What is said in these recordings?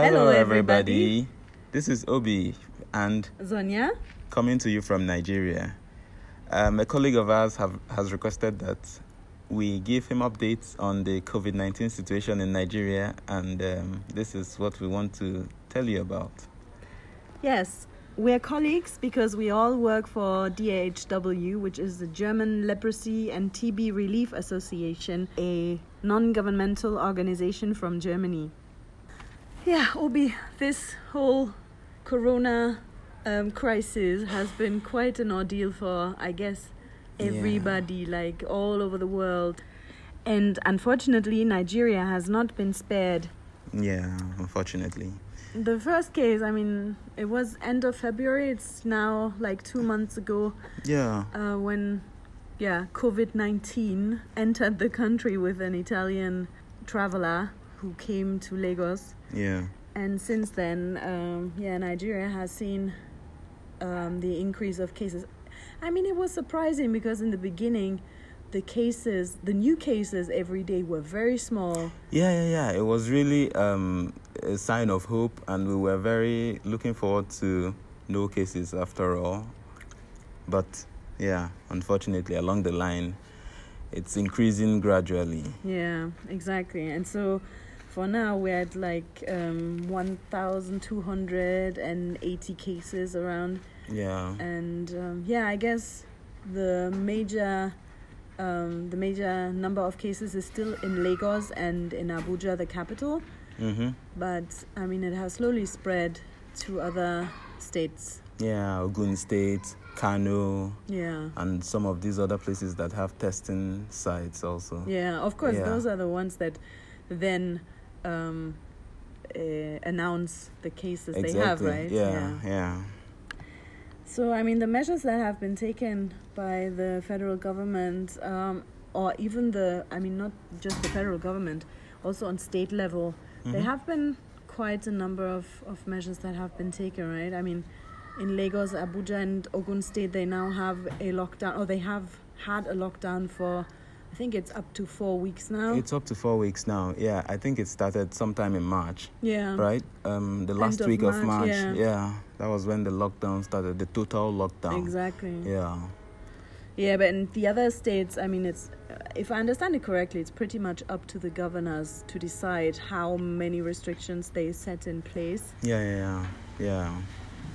Hello, everybody. This is Obi and Zonia. coming to you from Nigeria. Um, a colleague of ours have, has requested that we give him updates on the COVID 19 situation in Nigeria, and um, this is what we want to tell you about. Yes, we're colleagues because we all work for DAHW, which is the German Leprosy and TB Relief Association, a non governmental organization from Germany. Yeah, Obi, this whole corona um, crisis has been quite an ordeal for, I guess, Yeah. everybody, like all over the world. And unfortunately, Nigeria has not been spared. Yeah, unfortunately. The first case, I mean, it was end of February. It's now like two months ago Yeah, uh, when, yeah, COVID 19 entered the country with an Italian traveler who came to Lagos. Yeah, And since then, um, yeah, Nigeria has seen um, the increase of cases. I mean, it was surprising because in the beginning, the cases, the new cases every day were very small. yeah, yeah, yeah. It was really um, a sign of hope, and we were very looking forward to no cases after all. But yeah, unfortunately, along the line, it's increasing gradually. Yeah, exactly. And so for now, we're at like um, 1,280 cases around. Yeah, And um, yeah, I guess the major. Um, the major number of cases is still in Lagos and in Abuja, the capital. mm-hmm. But I mean, it has slowly spread to other states. yeah, Ogun State, Kano, Yeah. and some of these other places that have testing sites also. Yeah, of course, Yeah. those are the ones that then um, uh, announce the cases they have, right? Yeah, yeah, So, I mean, the measures that have been taken by the federal government, um, or even the, I mean, not just the federal government, also on state level, there Mhm. have been quite a number of, of measures that have been taken, right? I mean, in Lagos, Abuja, and Ogun State, they now have a lockdown, or they have had a lockdown for, I think it's up to four weeks now. It's up to four weeks now. Yeah, I think it started sometime in March, yeah. right? Um, the last of week of March, March. yeah. that was when the lockdown started, the total lockdown. Exactly. Yeah, Yeah, but in the other states, I mean, it's if I understand it correctly, it's pretty much up to the governors to decide how many restrictions they set in place. yeah, yeah, yeah. yeah.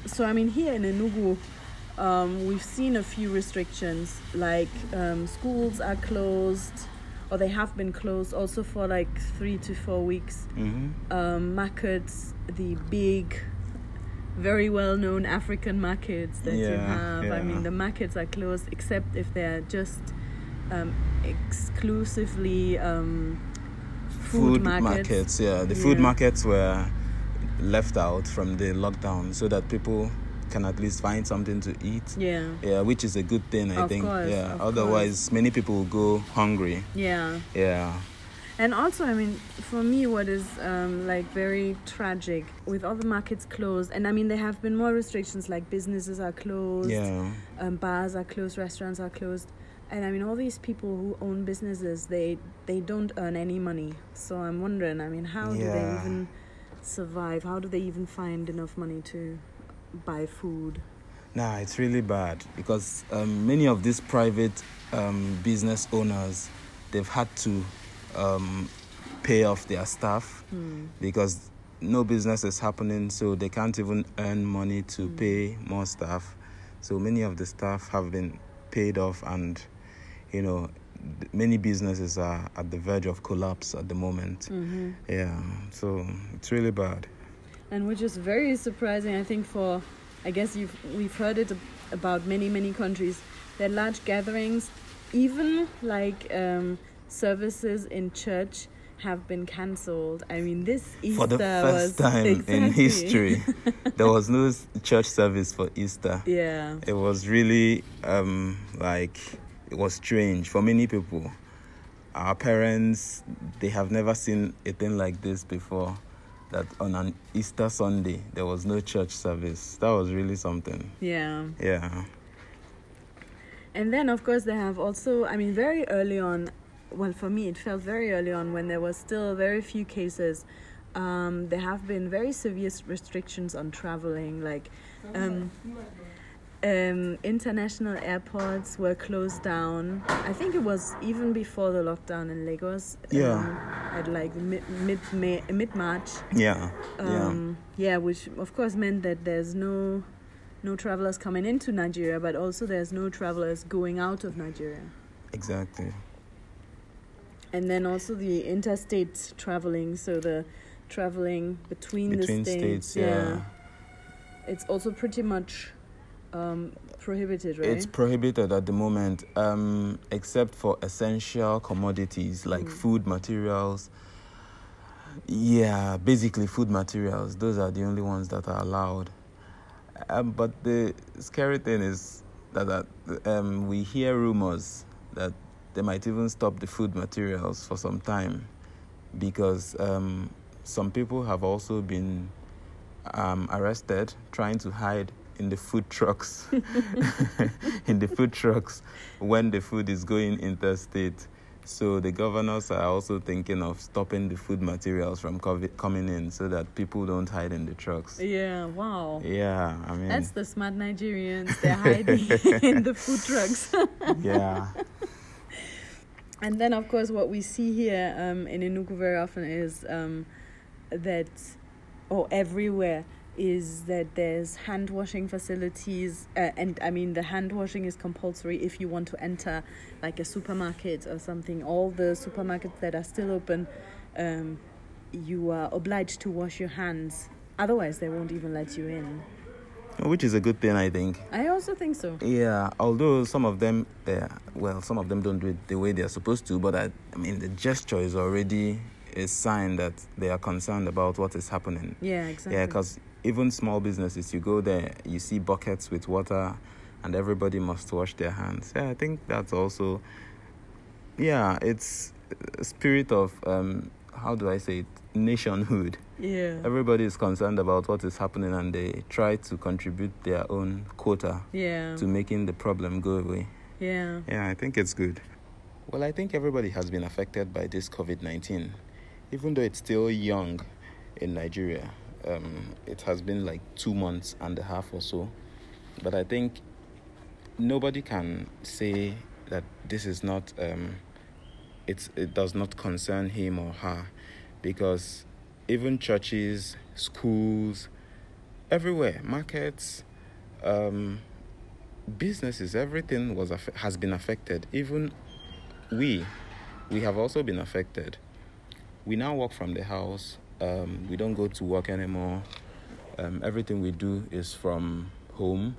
So, I mean, here in Enugu, um, we've seen a few restrictions, like um, schools are closed, or they have been closed, also for like three to four weeks. Mm-hmm. Um, markets, the big, very well-known African markets that you Yeah, have. I mean, the markets are closed except if they're just um, exclusively um, food, markets. Yeah, the food Yeah. markets were left out from the lockdown so that people can at least find something to eat. Yeah, Yeah, which is a good thing, I Of think. course, yeah, otherwise many people will go hungry. yeah. Yeah, And also, I mean, for me, what is um, like very tragic with all the markets closed, and I mean, there have been more restrictions, like businesses are closed, yeah, um, bars are closed, restaurants are closed, and I mean, all these people who own businesses, they they don't earn any money. So I'm wondering, I mean, how do they even survive? How do they even find enough money to buy food? Nah, it's really bad because um, many of these private um, business owners, they've had to um, pay off their staff Hmm. because no business is happening, so they can't even earn money to Mm. pay more staff. So many of the staff have been paid off, and you know, many businesses are at the verge of collapse at the moment. hmm Yeah, so it's really bad. And which is very surprising i think for i guess you've we've heard it about many many countries that large gatherings even like um, services in church have been cancelled i mean this easter For the first time in history, there was no church service for Easter. yeah It was really um, like it was strange for many people. Our parents, they have never seen a thing like this before. That on an Easter Sunday there was no church service. That was really something. yeah Yeah. And then, of course, they have also, I mean, very early on, well, for me, it felt very early on when there was still very few cases. um, there have been very severe restrictions on traveling, like um, um, international airports were closed down. I think it was even before the lockdown in Lagos. Yeah. Um, at like mid mid May, mid March. Yeah. Um, yeah, which of course meant that there's no no travelers coming into Nigeria, but also there's no travelers going out of Nigeria. Exactly. And then also the interstate traveling, so the traveling between, Between the states. states, yeah. It's also pretty much um, prohibited, right? It's prohibited at the moment, um, except for essential commodities like Mm. food materials. Yeah, basically food materials. Those are the only ones that are allowed. Um, but the scary thing is that, that um, we hear rumors that they might even stop the food materials for some time because um, some people have also been um, arrested trying to hide in the food trucks in the food trucks when the food is going interstate so the governors are also thinking of stopping the food materials from COVID coming in so that people don't hide in the trucks yeah, wow. yeah i mean That's the smart Nigerians. They're hiding in the food trucks. yeah And then, of course, what we see here um, in Enugu very often is um, that, or everywhere, is that there's hand washing facilities. Uh, and I mean, the hand washing is compulsory if you want to enter like a supermarket or something. All the supermarkets that are still open, um, you are obliged to wash your hands. Otherwise, they won't even let you in. which is a good thing i think I also think so. Yeah, although some of them, uh, well, some of them don't do it the way they're supposed to, but I, I mean, the gesture is already a sign that they are concerned about what is happening. Yeah, exactly. Yeah, because even small businesses, you go there, you see buckets with water, and everybody must wash their hands. Yeah, I think that's also, yeah, it's a spirit of, um, how do I say it, nationhood. yeah. Everybody is concerned about what is happening, and they try to contribute their own quota Yeah. to making the problem go away. Yeah. Yeah, I think it's good. Well, I think everybody has been affected by this COVID 19. Even though it's still young in Nigeria, um, it has been like two months and a half or so. But I think nobody can say that this is not, um, it's, it does not concern him or her because even churches, schools, everywhere, markets, um, businesses, everything was has been affected. Even we, we have also been affected. We now work from the house. Um, we don't go to work anymore. Um, everything we do is from home,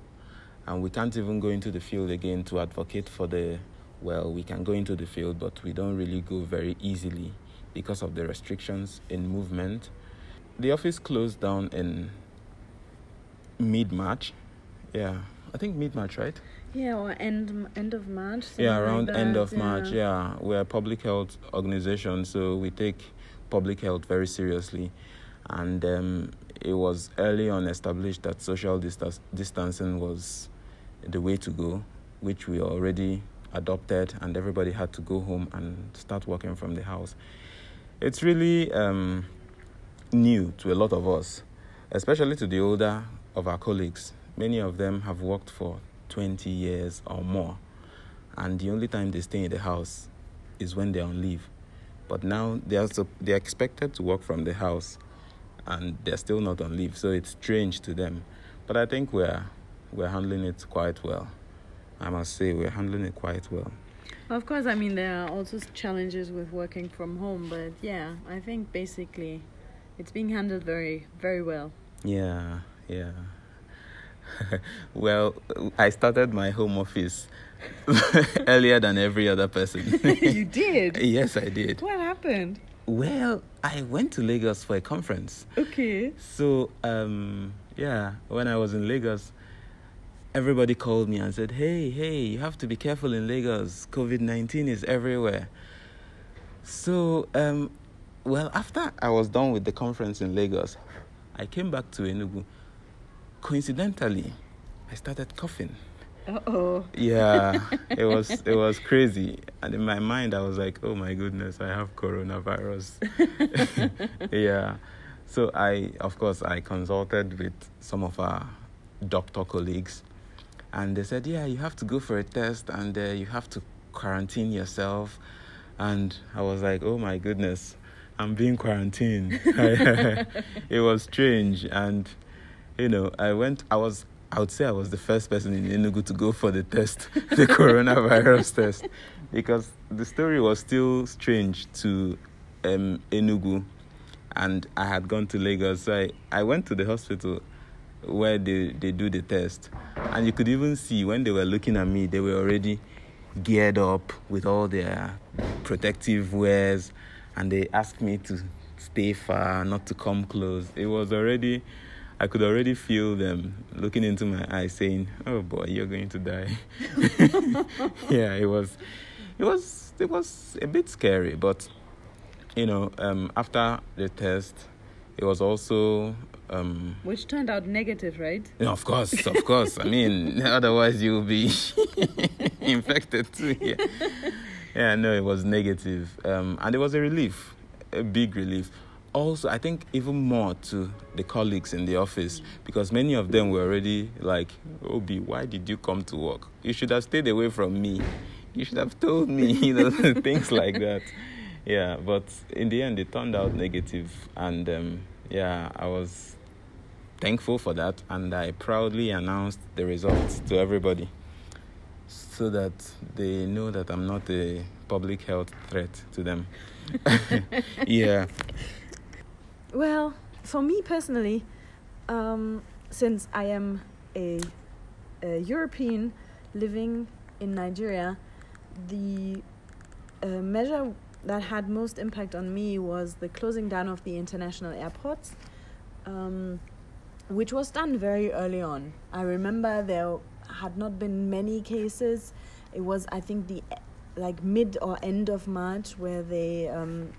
and we can't even go into the field again to advocate for the. Well, we can go into the field, but we don't really go very easily because of the restrictions in movement. The office closed down in mid March. Yeah, I think mid March, right? Yeah, or end end of March. yeah like around end that, of march yeah we're a public health organization so we take public health very seriously. And um, it was early on established that social distancing was the way to go which we already adopted and everybody had to go home and start working from the house. It's really um, new to a lot of us especially to the older of our colleagues. Many of them have worked for 20 years or more and the only time they stay in the house is when they're on leave. But now they are they're expected to work from the house, and they're still not on leave, so it's strange to them. But I think we're we're handling it quite well. I must say we're handling it quite well. Of course, I mean there are also challenges with working from home, but yeah, I think basically it's being handled very very well. Yeah, yeah. well, I started my home office earlier than every other person. you did. yes, I did. What happened? Well, I went to Lagos for a conference. Okay. So, um, yeah, when I was in Lagos, everybody called me and said, Hey, hey, you have to be careful in Lagos. COVID 19 is everywhere. So, um, well, after I was done with the conference in Lagos, I came back to Enugu. Coincidentally, I started coughing. Uh oh. Yeah, it was it was crazy, and in my mind I was like, "Oh my goodness, I have coronavirus." yeah, So I, of course, I consulted with some of our doctor colleagues, and they said, "Yeah, you have to go for a test, and uh, you have to quarantine yourself." And I was like, "Oh my goodness, I'm being quarantined." it was strange, and you know, I went. I was. I would say I was the first person in Enugu to go for the test, the coronavirus test, because the story was still strange to um, Enugu and I had gone to Lagos. So I, I went to the hospital where they, they do the test. And you could even see when they were looking at me, they were already geared up with all their protective wears. And they asked me to stay far, not to come close. It was already, I could already feel them looking into my eyes saying, Oh boy, you're going to die. yeah, it was, it was, it was a bit scary, but you know, um, after the test, it was also. Um, Which turned out negative, right? You know, of course, of course. I mean, otherwise you'll be infected too. Yeah. yeah, no, it was negative. Um, and it was a relief, a big relief. Also, I think even more to the colleagues in the office because many of them were already like, Obi, why did you come to work? You should have stayed away from me. You should have told me, you know, things like that yeah, but in the end, it turned out negative, and um, yeah, I was thankful for that, and I proudly announced the results to everybody, so that they know that I'm not a public health threat to them. yeah. Well, for me personally, um, since I am a, a European living in Nigeria, the uh, measure that had most impact on me was the closing down of the international airports, um, which was done very early on. I remember there had not been many cases. It was, I think, the like mid or end of March where they, um,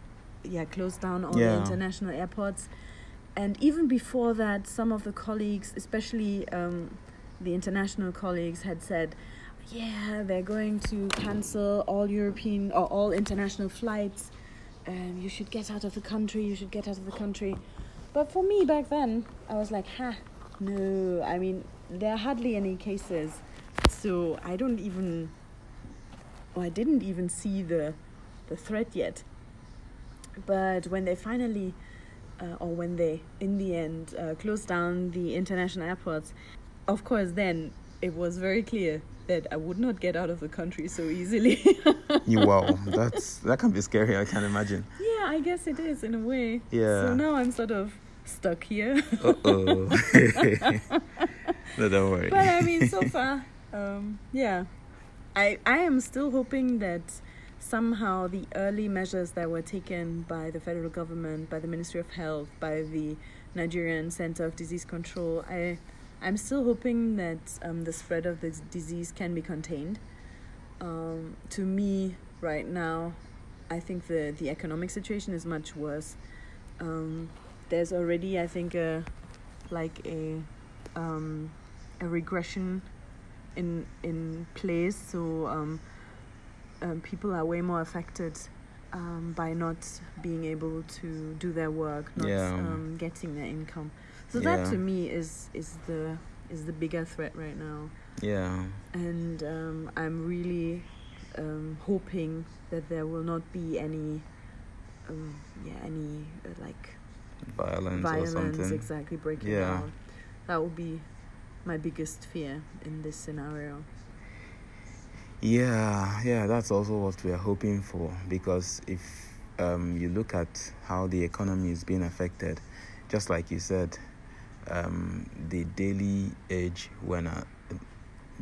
yeah, closed down all yeah. the international airports. And even before that, some of the colleagues, especially um, the international colleagues, had said, yeah, they're going to cancel all European or all international flights. Um, you should get out of the country. You should get out of the country. But for me back then, I was like, ha, no. I mean, there are hardly any cases, so I don't even, or I didn't even see the, the threat yet. But when they finally, uh, or when they in the end uh, closed down the international airports, of course, then it was very clear that I would not get out of the country so easily. you wow, that's that can be scary. I can't imagine. Yeah, I guess it is in a way. Yeah. So now I'm sort of stuck here. Uh oh. no, don't worry. But I mean, so far, um, yeah, I I am still hoping that somehow the early measures that were taken by the federal government, by the Ministry of Health, by the Nigerian Center of Disease Control, I I'm still hoping that um, the spread of this disease can be contained. Um, to me, right now, I think the, the economic situation is much worse. Um, there's already, I think, a like a um, a regression in in place. So um, um, people are way more affected um, by not being able to do their work, not yeah. um, getting their income. So yeah. that to me is is the is the bigger threat right now. Yeah. And um, I'm really um, hoping that there will not be any, um, yeah, any uh, like violence, violence exactly breaking yeah. out. That would be my biggest fear in this scenario. Yeah, yeah, that's also what we are hoping for because if um, you look at how the economy is being affected, just like you said, um, the daily age when a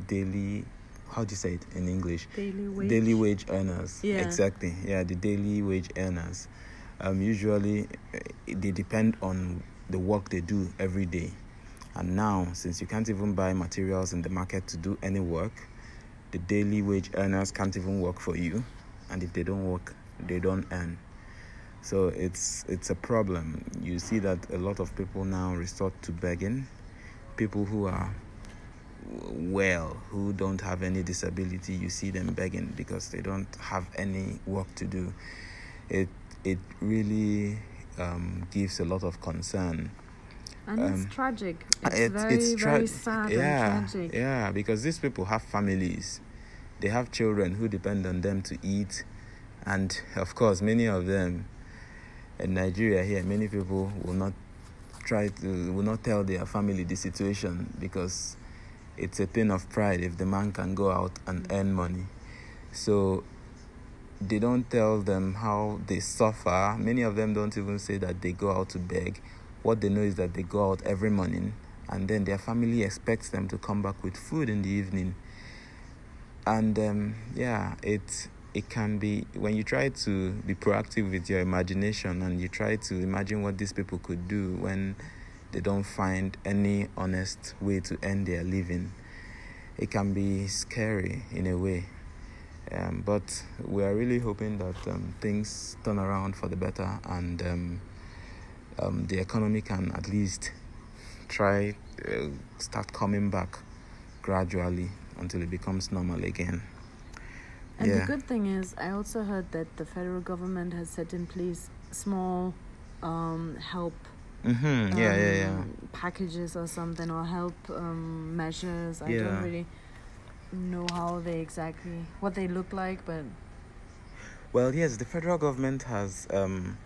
daily how do you say it in English? Daily wage. Daily wage earners. Yeah. Exactly. Yeah, the daily wage earners. Um, usually, uh, they depend on the work they do every day. And now, since you can't even buy materials in the market to do any work, the daily wage earners can't even work for you. And if they don't work, they don't earn. So it's it's a problem. You see that a lot of people now resort to begging. People who are well, who don't have any disability, you see them begging because they don't have any work to do. It it really um, gives a lot of concern. And Um, it's tragic. It's, it- very, tra- very sad yeah, and tragic. Yeah, because these people have families, they have children who depend on them to eat, and of course, many of them in Nigeria here, many people will not try to will not tell their family the situation because it's a thing of pride if the man can go out and earn money. So they don't tell them how they suffer. Many of them don't even say that they go out to beg. What they know is that they go out every morning and then their family expects them to come back with food in the evening. And um, yeah, it it can be when you try to be proactive with your imagination and you try to imagine what these people could do when they don't find any honest way to earn their living. It can be scary in a way. Um, but we are really hoping that um, things turn around for the better and um, um, the economy can at least try uh, start coming back gradually until it becomes normal again. And Yeah. the good thing is, I also heard that the federal government has set in place small um, help Mm-hmm. Yeah, yeah, yeah. um, packages or something or help um, measures. I Yeah. don't really know how they exactly what they look like, but Well, yes, the federal government has. Um,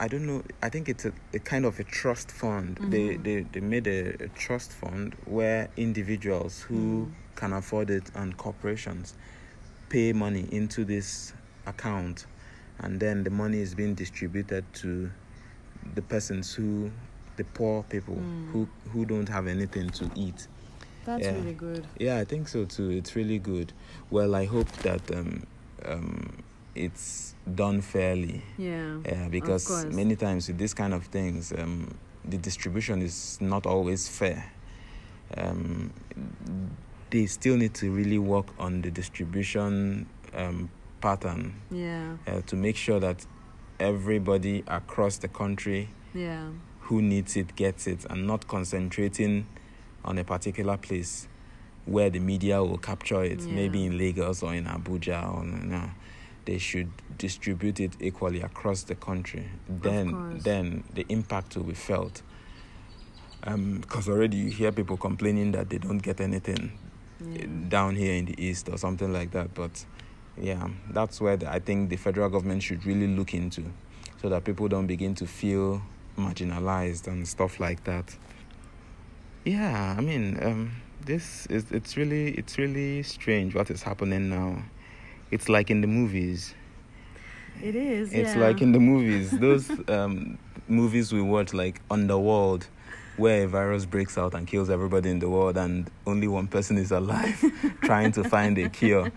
I don't know. I think it's a, a kind of a trust fund. They, Mhm. they they made a, a trust fund where individuals who Mm. Can afford it and corporations pay money into this account, and then the money is being distributed to the persons who, the poor people Mm. who who don't have anything to eat. that's Yeah. really good. Yeah, I think so too. It's really good. Well, I hope that um, um, it's done fairly. Yeah. Yeah, because many times with this kind of things, um, the distribution is not always fair. Um, they still need to really work on the distribution um, pattern Yeah. uh, to make sure that everybody across the country Yeah. who needs it gets it and not concentrating on a particular place where the media will capture it, Yeah. maybe in Lagos or in Abuja or no. They should distribute it equally across the country. Then then the impact will be felt. Because already you hear people complaining that they don't get anything Yeah. down here in the east or something like that. But yeah, that's where the, I think the federal government should really look into, so that people don't begin to feel marginalized and stuff like that. Yeah, I mean, um, this is it's really it's really strange what is happening now. It's like in the movies. It is. It's yeah. like in the movies. Those um, movies we watch, like Underworld, where a virus breaks out and kills everybody in the world, and only one person is alive, trying to find a cure.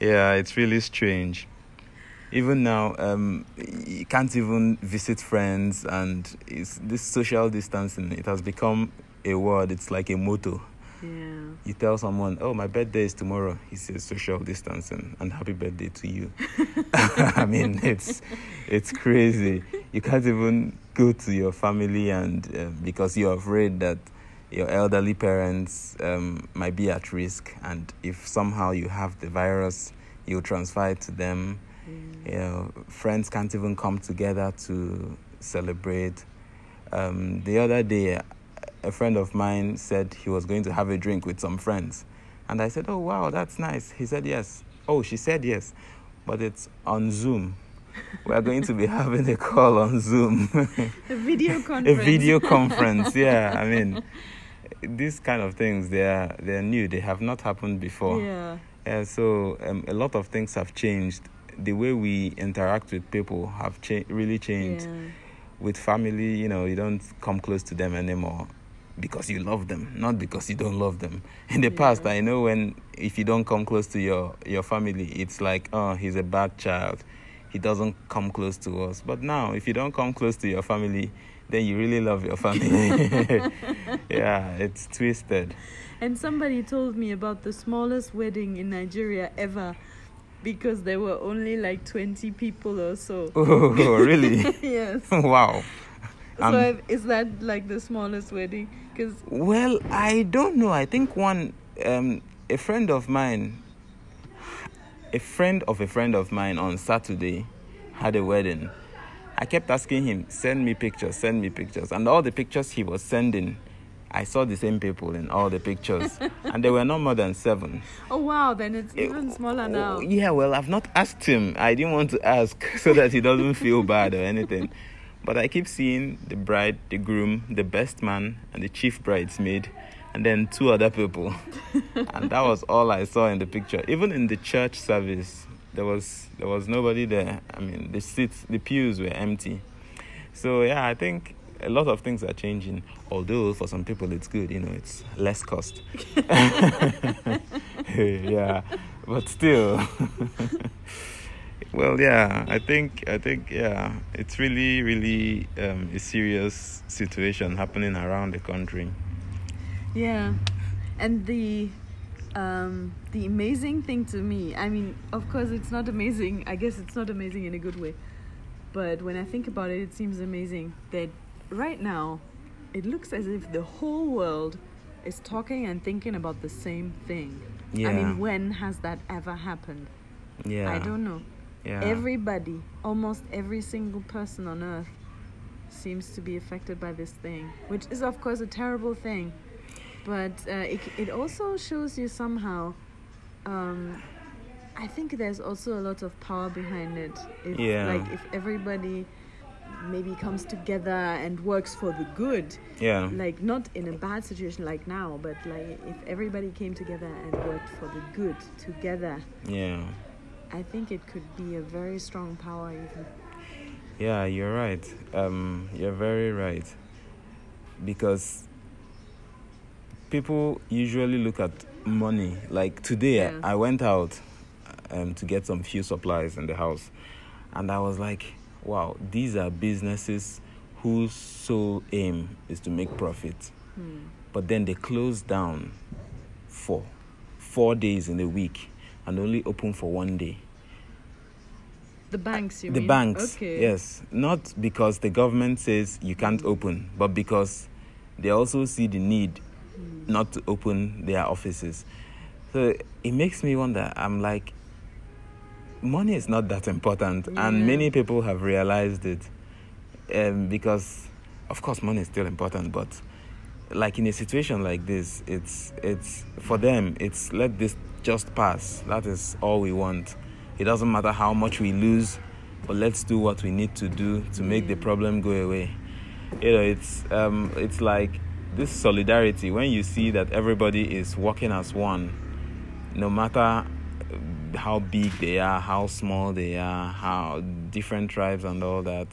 Yeah, it's really strange. Even now, um, you can't even visit friends, and it's, this social distancing it has become a word. It's like a motto. Yeah. You tell someone, "Oh, my birthday is tomorrow." He says, "Social distancing and happy birthday to you." I mean, it's it's crazy. You can't even go to your family and uh, because you're afraid that your elderly parents um, might be at risk, and if somehow you have the virus, you'll transfer it to them. You know, friends can't even come together to celebrate. Um, the other day, a friend of mine said he was going to have a drink with some friends. And I said, Oh, wow, that's nice. He said, Yes. Oh, she said yes. But it's on Zoom. We're going to be having a call on Zoom. A video conference. a video conference. Yeah, I mean, these kind of things, they're, they're new. They have not happened before. Yeah. Yeah, so um, a lot of things have changed. The way we interact with people have cha- really changed Yeah. with family, you know, you don't come close to them anymore because you love them, not because you don't love them. In the Yeah. past, I know when if you don't come close to your your family, it's like, oh, he's a bad child. He doesn't come close to us. But now, if you don't come close to your family, then you really love your family. yeah, it's twisted. And somebody told me about the smallest wedding in Nigeria ever because there were only like 20 people or so. Oh, really? yes. wow. Um, so is that like the smallest wedding? Because Well, I don't know. I think one, um, a friend of mine, a friend of a friend of mine on Saturday had a wedding. I kept asking him, send me pictures, send me pictures. And all the pictures he was sending, I saw the same people in all the pictures. and they were not more than seven. Oh wow, then it's even smaller now. Yeah, well, I've not asked him. I didn't want to ask so that he doesn't feel bad or anything. But I keep seeing the bride, the groom, the best man, and the chief bridesmaid, and then two other people. and that was all I saw in the picture. Even in the church service, there was there was nobody there. I mean, the seats, the pews were empty. So yeah, I think a lot of things are changing. Although for some people it's good, you know, it's less cost. yeah, but still. Well, yeah, I think I think yeah, it's really really um, a serious situation happening around the country. Yeah, and the um, the amazing thing to me, I mean, of course, it's not amazing. I guess it's not amazing in a good way. But when I think about it, it seems amazing that right now it looks as if the whole world is talking and thinking about the same thing. Yeah. I mean, when has that ever happened? Yeah. I don't know. Yeah. Everybody, almost every single person on earth, seems to be affected by this thing, which is, of course, a terrible thing but uh, it, it also shows you somehow um, i think there's also a lot of power behind it if, Yeah. like if everybody maybe comes together and works for the good yeah. like not in a bad situation like now but like if everybody came together and worked for the good together Yeah. I think it could be a very strong power even Yeah, you're right. Um, you're very right. Because people usually look at money. Like today, Yeah. I went out um, to get some few supplies in the house, and I was like, "Wow, these are businesses whose sole aim is to make profit." Hmm. But then they close down for four days in a week and only open for one day. the banks you the mean? banks okay. yes. Not because the government says you can't open but because they also see the need not to open their offices. So it makes me wonder. I'm like money is not that important Yeah. and many people have realized it um, because of course money is still important but like in a situation like this it's it's for them it's let this just pass. That is all we want. It doesn't matter how much we lose but let's do what we need to do to make the problem go away. You know it's um it's like this solidarity. When you see that everybody is working as one no matter how big they are how small they are how different tribes and all that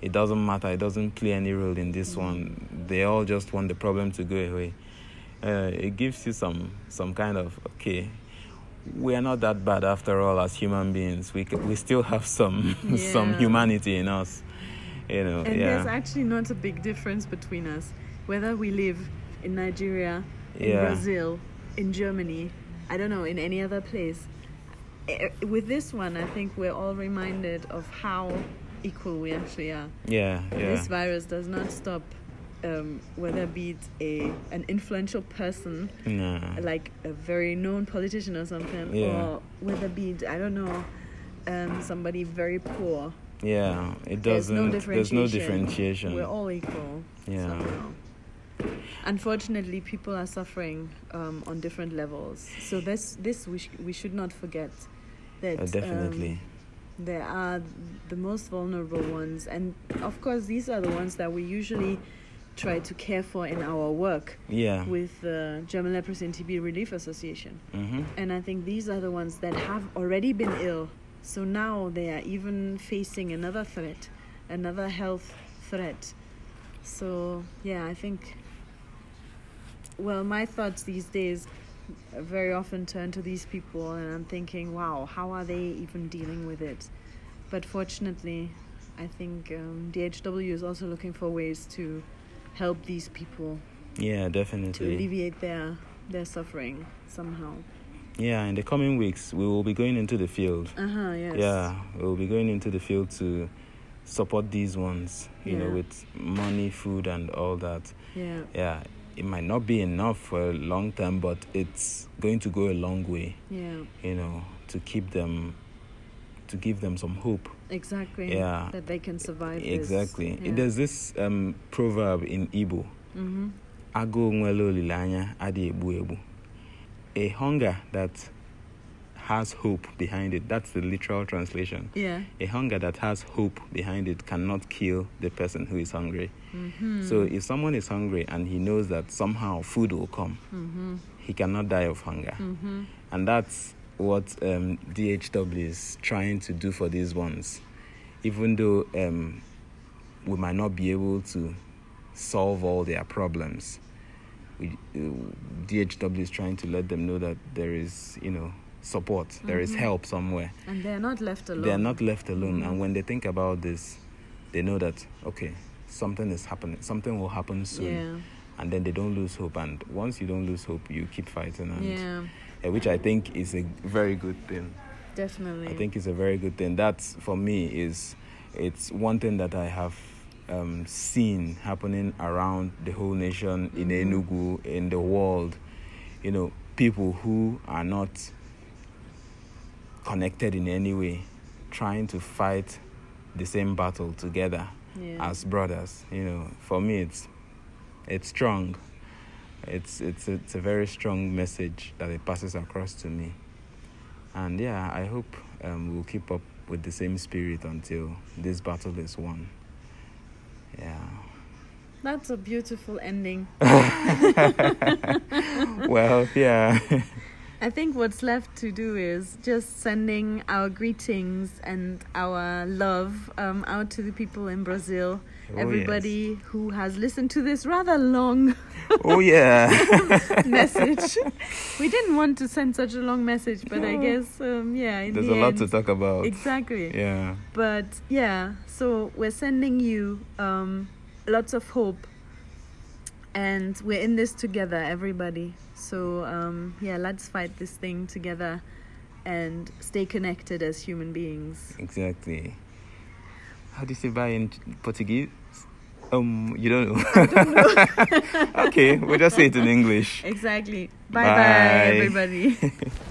it doesn't matter. It doesn't play any role in this one. They all just want the problem to go away. Uh, it gives you some some kind of okay we are not that bad after all as human beings we we still have some some humanity in us you know And yeah there's actually not a big difference between us, whether we live in Nigeria, in Yeah. Brazil, in Germany, I don't know, in any other place. Eh, With this one, I think we're all reminded of how equal we actually are. yeah yeah This virus does not stop um, whether be it a an influential person no. like a very known politician or something, Yeah. or whether be it, I don't know um, somebody very poor. yeah it doesn't no there's no differentiation. We're all equal. Yeah. somehow. Unfortunately, people are suffering um, on different levels. So this this we sh- we should not forget that Uh, definitely um, there are the most vulnerable ones, and of course these are the ones that we usually try to care for in our work yeah with the German Leprosy and TB Relief Association. hmm And I think these are the ones that have already been ill. So now they are even facing another threat, another health threat. So, yeah, I think, well, my thoughts these days very often turn to these people, and I'm thinking, wow, how are they even dealing with it? But fortunately, I think um, DAHW is also looking for ways to help these people yeah definitely. to alleviate their their suffering somehow. yeah in the coming weeks we will be going into the field Uh huh. Yes. Yeah, we'll be going into the field to support these ones, you know, with money, food, and all that. Yeah. Yeah, it might not be enough for a long time, but it's going to go a long way, Yeah. you know, to keep them to give them some hope. Exactly. Yeah. That they can survive. this. Exactly. Yeah. There's this um, proverb in Igbo. Mhm. Agụụ nwere olileanya adịghị egbu egbu. A hunger that has hope behind it. That's the literal translation. Yeah. A hunger that has hope behind it cannot kill the person who is hungry. Mhm. So if someone is hungry and he knows that somehow food will come, Mhm. he cannot die of hunger. Mhm. And that's what um, DAHW is trying to do for these ones. Even though um, we might not be able to solve all their problems, we, uh, DAHW is trying to let them know that there is, you know, support, there is Mhm. help somewhere. And they're not left alone. They are not left alone. Mhm. And when they think about this, they know that, okay, something is happening, something will happen soon. Yeah. And then they don't lose hope. And once you don't lose hope, you keep fighting. And Yeah. Uh, which I think is a very good thing. Definitely. I think it's a very good thing. That's for me is it's one thing that I have um, seen happening around the whole nation in Mhm. Enugu in the world. You know, people who are not connected in any way, trying to fight the same battle together yeah. as brothers. You know, for me, it's it's strong. It's it's it's a very strong message that it passes across to me. And yeah, I hope um, we'll keep up with the same spirit until this battle is won. Yeah. That's a beautiful ending. well, yeah. I think what's left to do is just sending our greetings and our love um, out to the people in Brazil. Oh, yes. Everybody who has listened to this rather long Oh yeah. message. we didn't want to send such a long message, but I guess, um, yeah, in There's the a lot to talk about. Exactly. Yeah. But yeah, so we're sending you um, lots of hope, and we're in this together, everybody. So um, yeah, let's fight this thing together and stay connected as human beings. Exactly. How do you say bye in Portuguese? Um, you don't know. okay, we'll just say it in English. Exactly. Bye bye, Bye. everybody.